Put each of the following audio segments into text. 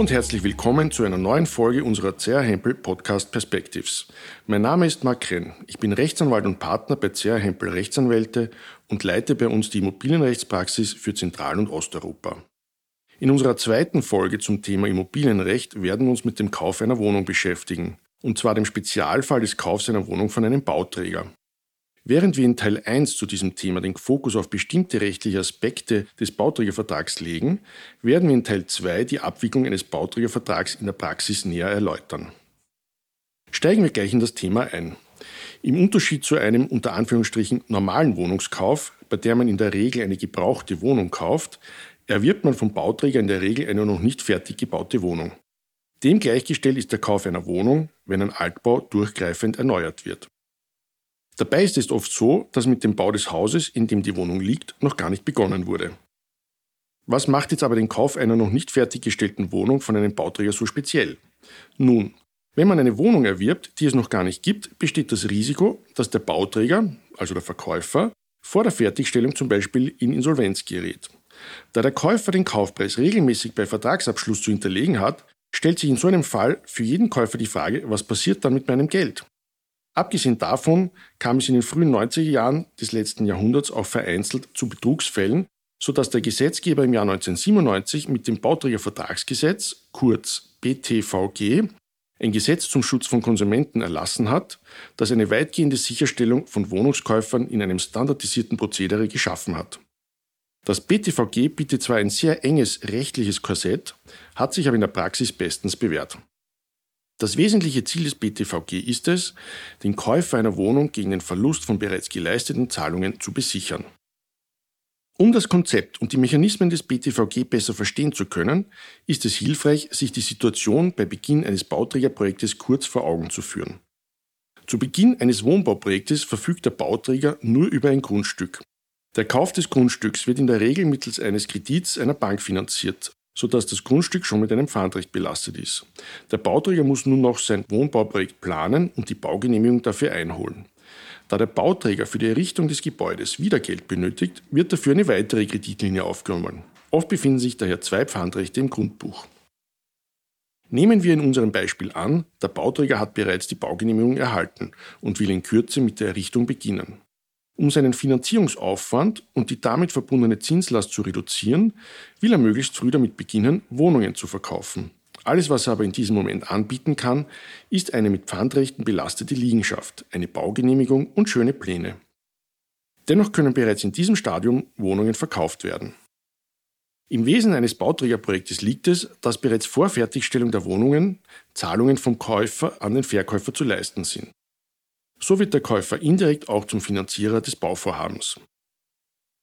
und herzlich willkommen zu einer neuen Folge unserer CR Hempel Podcast Perspectives. Mein Name ist Marc Krenn. Ich bin Rechtsanwalt und Partner bei CR Hempel Rechtsanwälte und leite bei uns die Immobilienrechtspraxis für Zentral- und Osteuropa. In unserer zweiten Folge zum Thema Immobilienrecht werden wir uns mit dem Kauf einer Wohnung beschäftigen, und zwar dem Spezialfall des Kaufs einer Wohnung von einem Bauträger. Während wir in Teil 1 zu diesem Thema den Fokus auf bestimmte rechtliche Aspekte des Bauträgervertrags legen, werden wir in Teil 2 die Abwicklung eines Bauträgervertrags in der Praxis näher erläutern. Steigen wir gleich in das Thema ein. Im Unterschied zu einem unter Anführungsstrichen normalen Wohnungskauf, bei der man in der Regel eine gebrauchte Wohnung kauft, erwirbt man vom Bauträger in der Regel eine noch nicht fertig gebaute Wohnung. Dem gleichgestellt ist der Kauf einer Wohnung, wenn ein Altbau durchgreifend erneuert wird. Dabei ist es oft so, dass mit dem Bau des Hauses, in dem die Wohnung liegt, noch gar nicht begonnen wurde. Was macht jetzt aber den Kauf einer noch nicht fertiggestellten Wohnung von einem Bauträger so speziell? Nun, wenn man eine Wohnung erwirbt, die es noch gar nicht gibt, besteht das Risiko, dass der Bauträger, also der Verkäufer, vor der Fertigstellung zum Beispiel in Insolvenz gerät. Da der Käufer den Kaufpreis regelmäßig bei Vertragsabschluss zu hinterlegen hat, stellt sich in so einem Fall für jeden Käufer die Frage, was passiert dann mit meinem Geld? Abgesehen davon kam es in den frühen 90er Jahren des letzten Jahrhunderts auch vereinzelt zu Betrugsfällen, sodass der Gesetzgeber im Jahr 1997 mit dem Bauträgervertragsgesetz, kurz BTVG, ein Gesetz zum Schutz von Konsumenten erlassen hat, das eine weitgehende Sicherstellung von Wohnungskäufern in einem standardisierten Prozedere geschaffen hat. Das BTVG bietet zwar ein sehr enges rechtliches Korsett, hat sich aber in der Praxis bestens bewährt. Das wesentliche Ziel des BTVG ist es, den Käufer einer Wohnung gegen den Verlust von bereits geleisteten Zahlungen zu besichern. Um das Konzept und die Mechanismen des BTVG besser verstehen zu können, ist es hilfreich, sich die Situation bei Beginn eines Bauträgerprojektes kurz vor Augen zu führen. Zu Beginn eines Wohnbauprojektes verfügt der Bauträger nur über ein Grundstück. Der Kauf des Grundstücks wird in der Regel mittels eines Kredits einer Bank finanziert, sodass das Grundstück schon mit einem Pfandrecht belastet ist. Der Bauträger muss nun noch sein Wohnbauprojekt planen und die Baugenehmigung dafür einholen. Da der Bauträger für die Errichtung des Gebäudes wieder Geld benötigt, wird dafür eine weitere Kreditlinie aufgenommen. Oft befinden sich daher zwei Pfandrechte im Grundbuch. Nehmen wir in unserem Beispiel an, der Bauträger hat bereits die Baugenehmigung erhalten und will in Kürze mit der Errichtung beginnen. Um seinen Finanzierungsaufwand und die damit verbundene Zinslast zu reduzieren, will er möglichst früh damit beginnen, Wohnungen zu verkaufen. Alles, was er aber in diesem Moment anbieten kann, ist eine mit Pfandrechten belastete Liegenschaft, eine Baugenehmigung und schöne Pläne. Dennoch können bereits in diesem Stadium Wohnungen verkauft werden. Im Wesen eines Bauträgerprojektes liegt es, dass bereits vor Fertigstellung der Wohnungen Zahlungen vom Käufer an den Verkäufer zu leisten sind. So wird der Käufer indirekt auch zum Finanzierer des Bauvorhabens.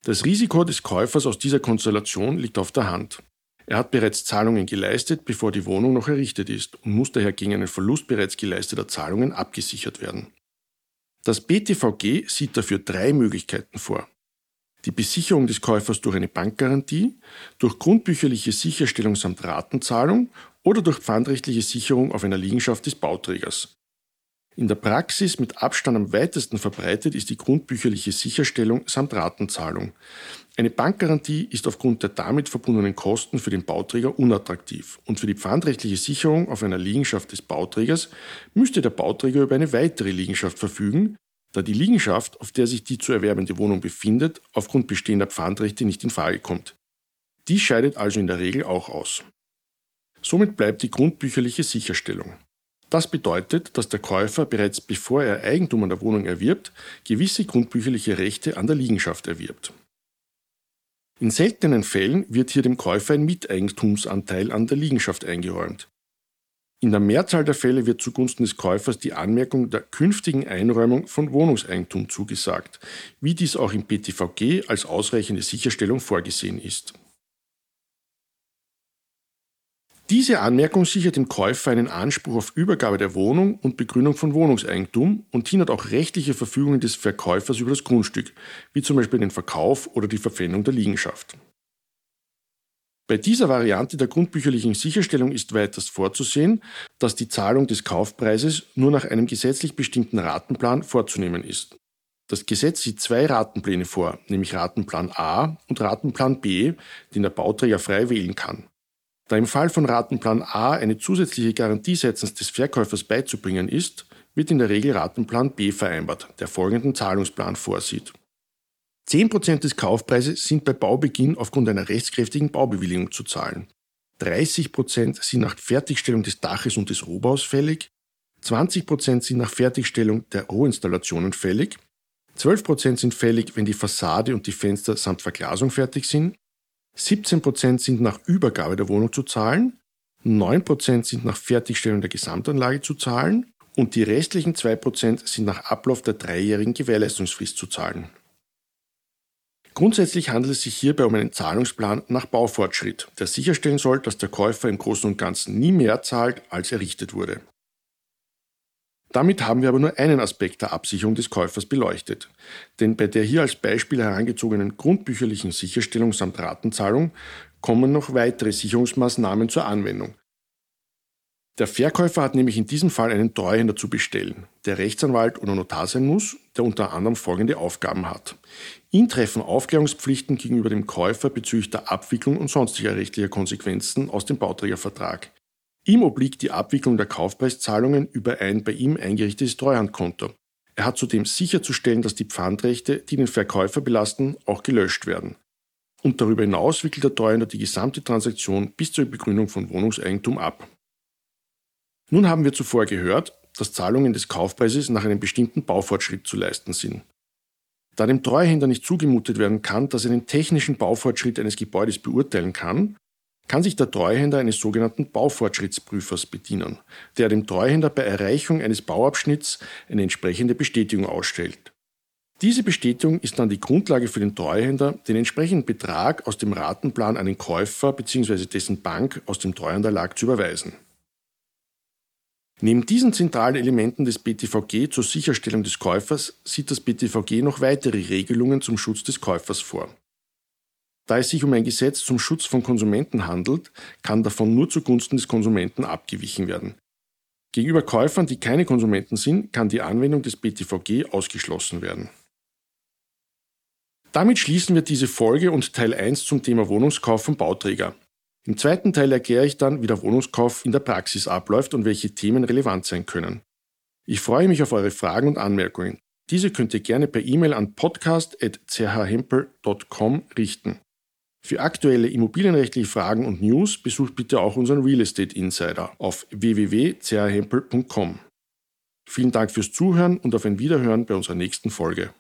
Das Risiko des Käufers aus dieser Konstellation liegt auf der Hand. Er hat bereits Zahlungen geleistet, bevor die Wohnung noch errichtet ist und muss daher gegen einen Verlust bereits geleisteter Zahlungen abgesichert werden. Das BTVG sieht dafür drei Möglichkeiten vor. Die Besicherung des Käufers durch eine Bankgarantie, durch grundbücherliche Sicherstellung samt Ratenzahlung oder durch pfandrechtliche Sicherung auf einer Liegenschaft des Bauträgers. In der Praxis mit Abstand am weitesten verbreitet ist die grundbücherliche Sicherstellung samt Ratenzahlung. Eine Bankgarantie ist aufgrund der damit verbundenen Kosten für den Bauträger unattraktiv und für die pfandrechtliche Sicherung auf einer Liegenschaft des Bauträgers müsste der Bauträger über eine weitere Liegenschaft verfügen, da die Liegenschaft, auf der sich die zu erwerbende Wohnung befindet, aufgrund bestehender Pfandrechte nicht in Frage kommt. Dies scheidet also in der Regel auch aus. Somit bleibt die grundbücherliche Sicherstellung. Das bedeutet, dass der Käufer bereits bevor er Eigentum an der Wohnung erwirbt, gewisse grundbücherliche Rechte an der Liegenschaft erwirbt. In seltenen Fällen wird hier dem Käufer ein Miteigentumsanteil an der Liegenschaft eingeräumt. In der Mehrzahl der Fälle wird zugunsten des Käufers die Anmerkung der künftigen Einräumung von Wohnungseigentum zugesagt, wie dies auch im PTVG als ausreichende Sicherstellung vorgesehen ist. Diese Anmerkung sichert dem Käufer einen Anspruch auf Übergabe der Wohnung und Begründung von Wohnungseigentum und hindert auch rechtliche Verfügungen des Verkäufers über das Grundstück, wie zum Beispiel den Verkauf oder die Verpfändung der Liegenschaft. Bei dieser Variante der grundbücherlichen Sicherstellung ist weiters vorzusehen, dass die Zahlung des Kaufpreises nur nach einem gesetzlich bestimmten Ratenplan vorzunehmen ist. Das Gesetz sieht zwei Ratenpläne vor, nämlich Ratenplan A und Ratenplan B, den der Bauträger frei wählen kann. Da im Fall von Ratenplan A eine zusätzliche Garantie seitens des Verkäufers beizubringen ist, wird in der Regel Ratenplan B vereinbart, der folgenden Zahlungsplan vorsieht. 10% des Kaufpreises sind bei Baubeginn aufgrund einer rechtskräftigen Baubewilligung zu zahlen. 30% sind nach Fertigstellung des Daches und des Rohbaus fällig, 20% sind nach Fertigstellung der Rohinstallationen fällig, 12% sind fällig, wenn die Fassade und die Fenster samt Verglasung fertig sind, 17% sind nach Übergabe der Wohnung zu zahlen, 9% sind nach Fertigstellung der Gesamtanlage zu zahlen und die restlichen 2% sind nach Ablauf der dreijährigen Gewährleistungsfrist zu zahlen. Grundsätzlich handelt es sich hierbei um einen Zahlungsplan nach Baufortschritt, der sicherstellen soll, dass der Käufer im Großen und Ganzen nie mehr zahlt, als errichtet wurde. Damit haben wir aber nur einen Aspekt der Absicherung des Käufers beleuchtet. Denn bei der hier als Beispiel herangezogenen grundbücherlichen Sicherstellung samt Ratenzahlung kommen noch weitere Sicherungsmaßnahmen zur Anwendung. Der Verkäufer hat nämlich in diesem Fall einen Treuhänder zu bestellen, der Rechtsanwalt oder Notar sein muss, der unter anderem folgende Aufgaben hat. Ihn treffen Aufklärungspflichten gegenüber dem Käufer bezüglich der Abwicklung und sonstiger rechtlicher Konsequenzen aus dem Bauträgervertrag. Ihm obliegt die Abwicklung der Kaufpreiszahlungen über ein bei ihm eingerichtetes Treuhandkonto. Er hat zudem sicherzustellen, dass die Pfandrechte, die den Verkäufer belasten, auch gelöscht werden. Und darüber hinaus wickelt der Treuhänder die gesamte Transaktion bis zur Begründung von Wohnungseigentum ab. Nun haben wir zuvor gehört, dass Zahlungen des Kaufpreises nach einem bestimmten Baufortschritt zu leisten sind. Da dem Treuhänder nicht zugemutet werden kann, dass er den technischen Baufortschritt eines Gebäudes beurteilen kann, kann sich der Treuhänder eines sogenannten Baufortschrittsprüfers bedienen, der dem Treuhänder bei Erreichung eines Bauabschnitts eine entsprechende Bestätigung ausstellt. Diese Bestätigung ist dann die Grundlage für den Treuhänder, den entsprechenden Betrag aus dem Ratenplan an den Käufer bzw. dessen Bank aus dem Treuhanderlag zu überweisen. Neben diesen zentralen Elementen des BTVG zur Sicherstellung des Käufers sieht das BTVG noch weitere Regelungen zum Schutz des Käufers vor. Da es sich um ein Gesetz zum Schutz von Konsumenten handelt, kann davon nur zugunsten des Konsumenten abgewichen werden. Gegenüber Käufern, die keine Konsumenten sind, kann die Anwendung des BTVG ausgeschlossen werden. Damit schließen wir diese Folge und Teil 1 zum Thema Wohnungskauf von Bauträger. Im zweiten Teil erkläre ich dann, wie der Wohnungskauf in der Praxis abläuft und welche Themen relevant sein können. Ich freue mich auf eure Fragen und Anmerkungen. Diese könnt ihr gerne per E-Mail an podcast.chhempel.com richten. Für aktuelle immobilienrechtliche Fragen und News besucht bitte auch unseren Real Estate Insider auf www.chhempel.com. Vielen Dank fürs Zuhören und auf ein Wiederhören bei unserer nächsten Folge.